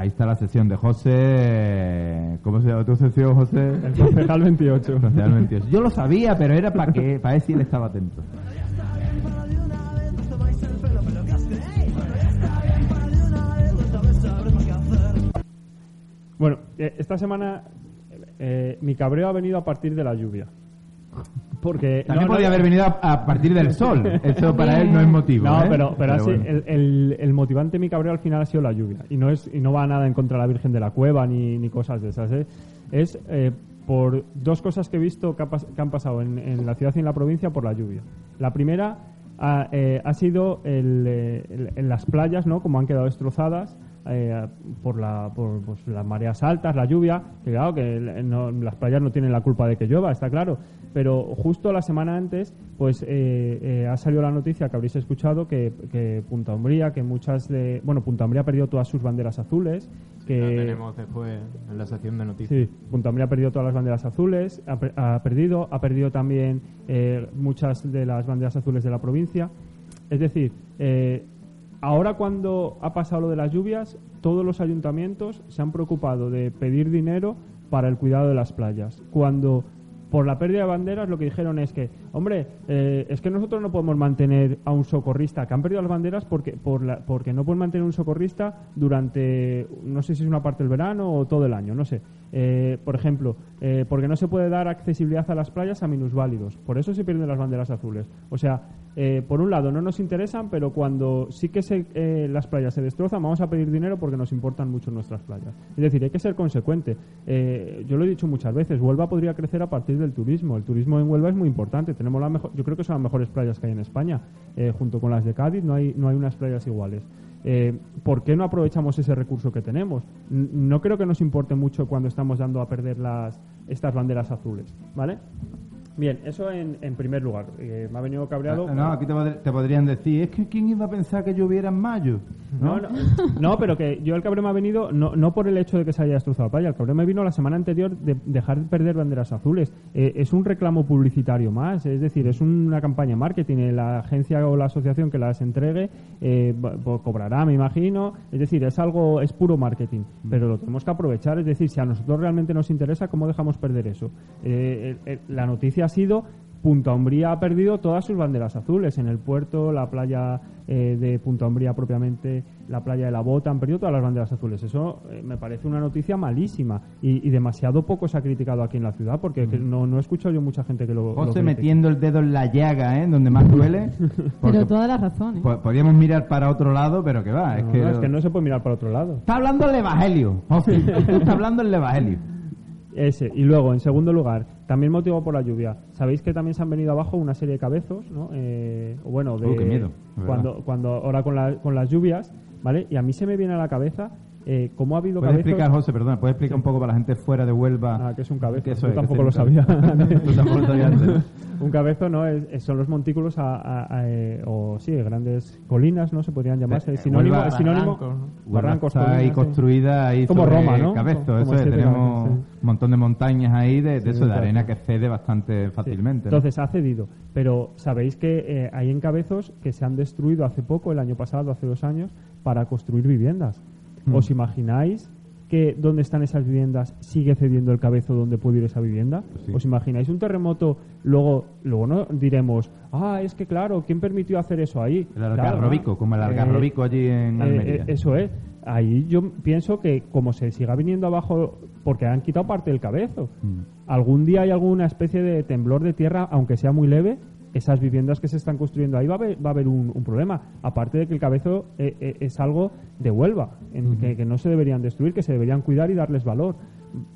Ahí está la sesión de José. ¿Cómo se llama tu sesión, José? El concejal 28. Concejal 28. Yo lo sabía, pero era para que para ver si él estaba atento. Bueno, eh, esta semana eh, mi cabreo ha venido a partir de la lluvia. Porque También no, no, podría haber venido a, a partir del sol. Eso para él no es motivo. No, ¿eh? pero, pero, así, bueno. el, el- el motivante mi cabreo al final ha sido la lluvia. Y no es y no va nada en contra de la Virgen de la Cueva ni, ni cosas de esas. ¿eh? Es eh, por dos cosas que he visto que, ha pas- que han pasado en, en la ciudad y en la provincia por la lluvia. La primera ha, eh, ha sido el, el- en las playas, ¿no? Como han quedado destrozadas. Eh, por, la, por pues, las mareas altas, la lluvia, que claro, que no- las playas no tienen la culpa de que llueva, está claro, pero justo la semana antes, pues eh, eh, ha salido la noticia que habréis escuchado que, que Punta Umbría, que muchas de, bueno, Punta Umbría ha perdido todas sus banderas azules, que La tenemos después en la sección de noticias. Sí, Punta Umbría ha perdido todas las banderas azules, ha, ha perdido, ha perdido también eh, muchas de las banderas azules de la provincia. Es decir, eh, ahora cuando ha pasado lo de las lluvias, todos los ayuntamientos se han preocupado de pedir dinero para el cuidado de las playas. Cuando por la pérdida de banderas lo que dijeron es que, hombre, eh, es que nosotros no podemos mantener a un socorrista, que han perdido las banderas porque, por la- porque no pueden mantener un socorrista durante, no sé si es una parte del verano o todo el año, no sé. Eh, por ejemplo, eh, porque no se puede dar accesibilidad a las playas a minusválidos. Por eso se pierden las banderas azules. O sea, eh, por un lado no nos interesan, pero cuando sí que se, eh, las playas se destrozan, vamos a pedir dinero porque nos importan mucho nuestras playas. Es decir, hay que ser consecuente. Eh, yo lo he dicho muchas veces, Huelva podría crecer a partir del turismo. El turismo en Huelva es muy importante. Tenemos la mejor, yo creo que son las mejores playas que hay en España. Eh, junto con las de Cádiz no hay, no hay unas playas iguales. Eh, ¿Por qué no aprovechamos ese recurso que tenemos? N- No creo que nos importe mucho cuando estamos dando a perder las, estas banderas azules, ¿vale? Bien, eso en, en primer lugar. Eh, me ha venido cabreado. Ah, No, aquí te, te podrían decir, es que ¿quién iba a pensar que lloviera en mayo? No, no, no, pero que yo el cabreo me ha venido no, no por el hecho de que se haya destrozado la playa, el cabreo me vino la semana anterior de dejar de perder banderas azules. Eh, es un reclamo publicitario más, es decir, es una campaña marketing. Eh, La agencia o la asociación que las entregue eh, pues cobrará, me imagino. Es decir, es algo, es puro marketing, pero lo tenemos que aprovechar. Es decir, si a nosotros realmente nos interesa, ¿cómo dejamos perder eso? Eh, la noticia ha sido Punta Umbría ha perdido todas sus banderas azules. En el puerto, la playa eh, de Punta Umbría propiamente, la playa de la Bota, han perdido todas las banderas azules. Eso eh, me parece una noticia malísima y, y demasiado poco se ha criticado aquí en la ciudad porque que no, no he escuchado yo mucha gente que lo. José metiendo el dedo en la llaga, ¿eh? Donde más duele. Pero toda la razón, ¿eh? po- podíamos mirar para otro lado, pero que va. Es No, que, no, es que no se puede mirar para otro lado. Está hablando el Evangelio. José, tú estás hablando el Evangelio. Ese. Y luego, en segundo lugar, también motivado por la lluvia. Sabéis que también se han venido abajo una serie de cabezos, ¿no? Eh, o bueno, de, Uh, qué miedo, cuando, cuando ahora con, la- con las lluvias, ¿vale? Y a mí se me viene a la cabeza eh, cómo ha habido ¿Puedes cabezos... explicar, José, perdona, puedes explicar un poco para la gente fuera de Huelva? Ah, que es un cabezo. ¿Qué eso Yo es? ¿Qué tampoco lo sabía. Tú tampoco lo sabías antes, ¿no? un cabezo no es, es- son los montículos a, a- a, eh, o sí, grandes colinas, ¿no? Se podrían llamarse. Eh, sinónimo, Huelva- es sinónimo. barrancos, Barrancos, está ahí colinas, sí. construida ahí Como sobre Roma, ¿no? Cabezo, Como eso es, estéticamente, tenemos sí. un montón de montañas ahí de, de Sí, eso, de arena que cede bastante fácilmente. ¿no? Entonces ha cedido. Pero sabéis que eh, hay encabezos que se han destruido hace poco, el año pasado, hace dos años, para construir viviendas. Mm. ¿Os imagináis que donde están esas viviendas sigue cediendo el cabezo donde puede ir esa vivienda? Pues sí. ¿Os imagináis un terremoto? Luego, luego no diremos, ah, es que claro, ¿quién permitió hacer eso ahí? el algarrobico, como el Eh, algarrobico allí en eh, Almería. eh, eso es. Ahí yo pienso que como se siga viniendo abajo, porque han quitado parte del cabezo, Mm. algún día hay alguna especie de temblor de tierra, aunque sea muy leve, esas viviendas que se están construyendo ahí va a haber, va a haber un, un problema. Aparte de que el cabezo eh, eh, es algo de Huelva, en que, que no se deberían destruir, que se deberían cuidar y darles valor.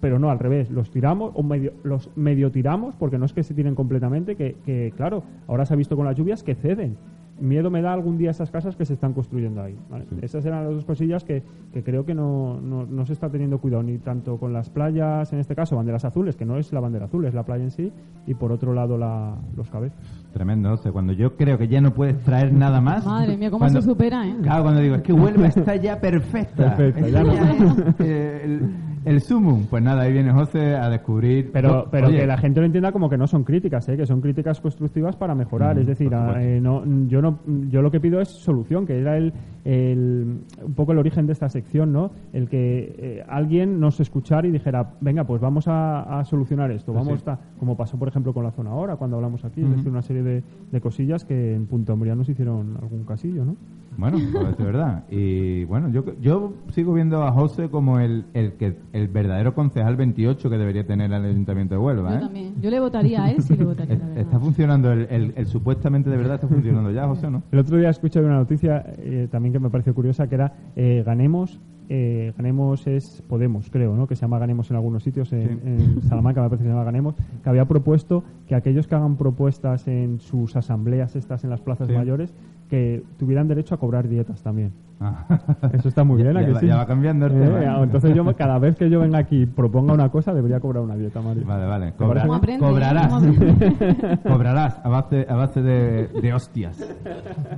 Pero no, al revés, los tiramos o medio, los medio tiramos, porque no es que se tiren completamente, que, que, claro, ahora se ha visto con las lluvias que ceden. Miedo me da algún día esas casas que se están construyendo ahí. ¿vale? Esas eran las dos cosillas que, que creo que no, no, no se está teniendo cuidado ni tanto con las playas, en este caso banderas azules, que no es la bandera azul, es la playa en sí, y por otro lado la, los cabezas. Tremendo, José. Cuando yo creo que ya no puedes traer nada más. Madre mía, cómo cuando- se supera, ¿eh? Claro, cuando digo, es que Huelva está ya perfecta. Perfecta, ya no. es, eh, el, el sumum. Pues nada, ahí viene José a descubrir. Pero, pero oye, que la gente lo entienda como que no son críticas, ¿eh? que son críticas constructivas para mejorar. Mm, es decir, a- supuesto. eh, no, yo no, yo lo que pido es solución, que era el, el- un poco el origen de esta sección, ¿no? El que eh, alguien nos escuchara y dijera, venga, pues vamos a, a solucionar esto, Pues vamos sí. a, como pasó por ejemplo con la zona ahora cuando hablamos aquí, Ujú. es decir, una serie de, de cosillas que en Punta Umbría nos hicieron algún casillo, ¿no? Bueno, pues es verdad. Y bueno, yo, yo sigo viendo a José como el, el, que, el verdadero concejal 28 que debería tener el Ayuntamiento de Huelva. Yo ¿eh? también. Yo le votaría a él si le votaría, la. Está funcionando, el, el, el supuestamente de verdad está funcionando ya, José, ¿o ¿no? El otro día escuché una noticia eh, también que me pareció curiosa, que era eh, Ganemos, eh, Ganemos es Podemos, creo, ¿no? Que se llama Ganemos en algunos sitios, en, Sí. en Salamanca me parece que se llama Ganemos, que había propuesto que aquellos que hagan propuestas en sus asambleas estas en las plazas Sí. mayores, que tuvieran derecho a cobrar dietas también. Ah. Eso está muy bien, ¿a ya, que va- sí? ya va cambiando el Eh, tema. ¿eh? Entonces yo cada vez que yo venga aquí y proponga una cosa debería cobrar una dieta, Mario. Vale, vale. ¿Te parece ¿Cómo bien? aprende? cobrarás. Cobrarás a base, a base de, de hostias.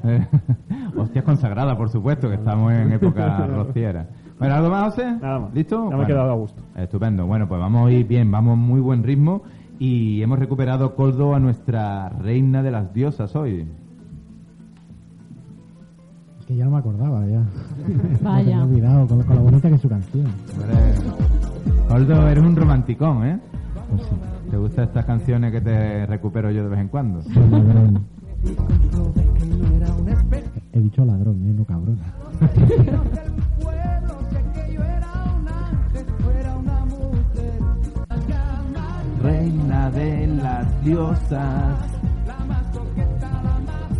Hostias consagradas, por supuesto, que estamos en época rociera. Bueno, ¿algo más, José? Nada más. ¿Listo? Ya me he Bueno, quedado a gusto. Estupendo. Bueno, pues vamos a ir bien, vamos a muy buen ritmo y hemos recuperado Coldo a nuestra reina de las diosas hoy. Es que ya no me acordaba, ya. Vaya. Me he olvidado con, con lo bonita que es su canción. Coldo, eres un romanticón, ¿eh? Pues sí. ¿Te gustan estas canciones que te recupero yo de vez en cuando? He dicho ladrón, ¿eh? no cabrón. Reina de las diosas.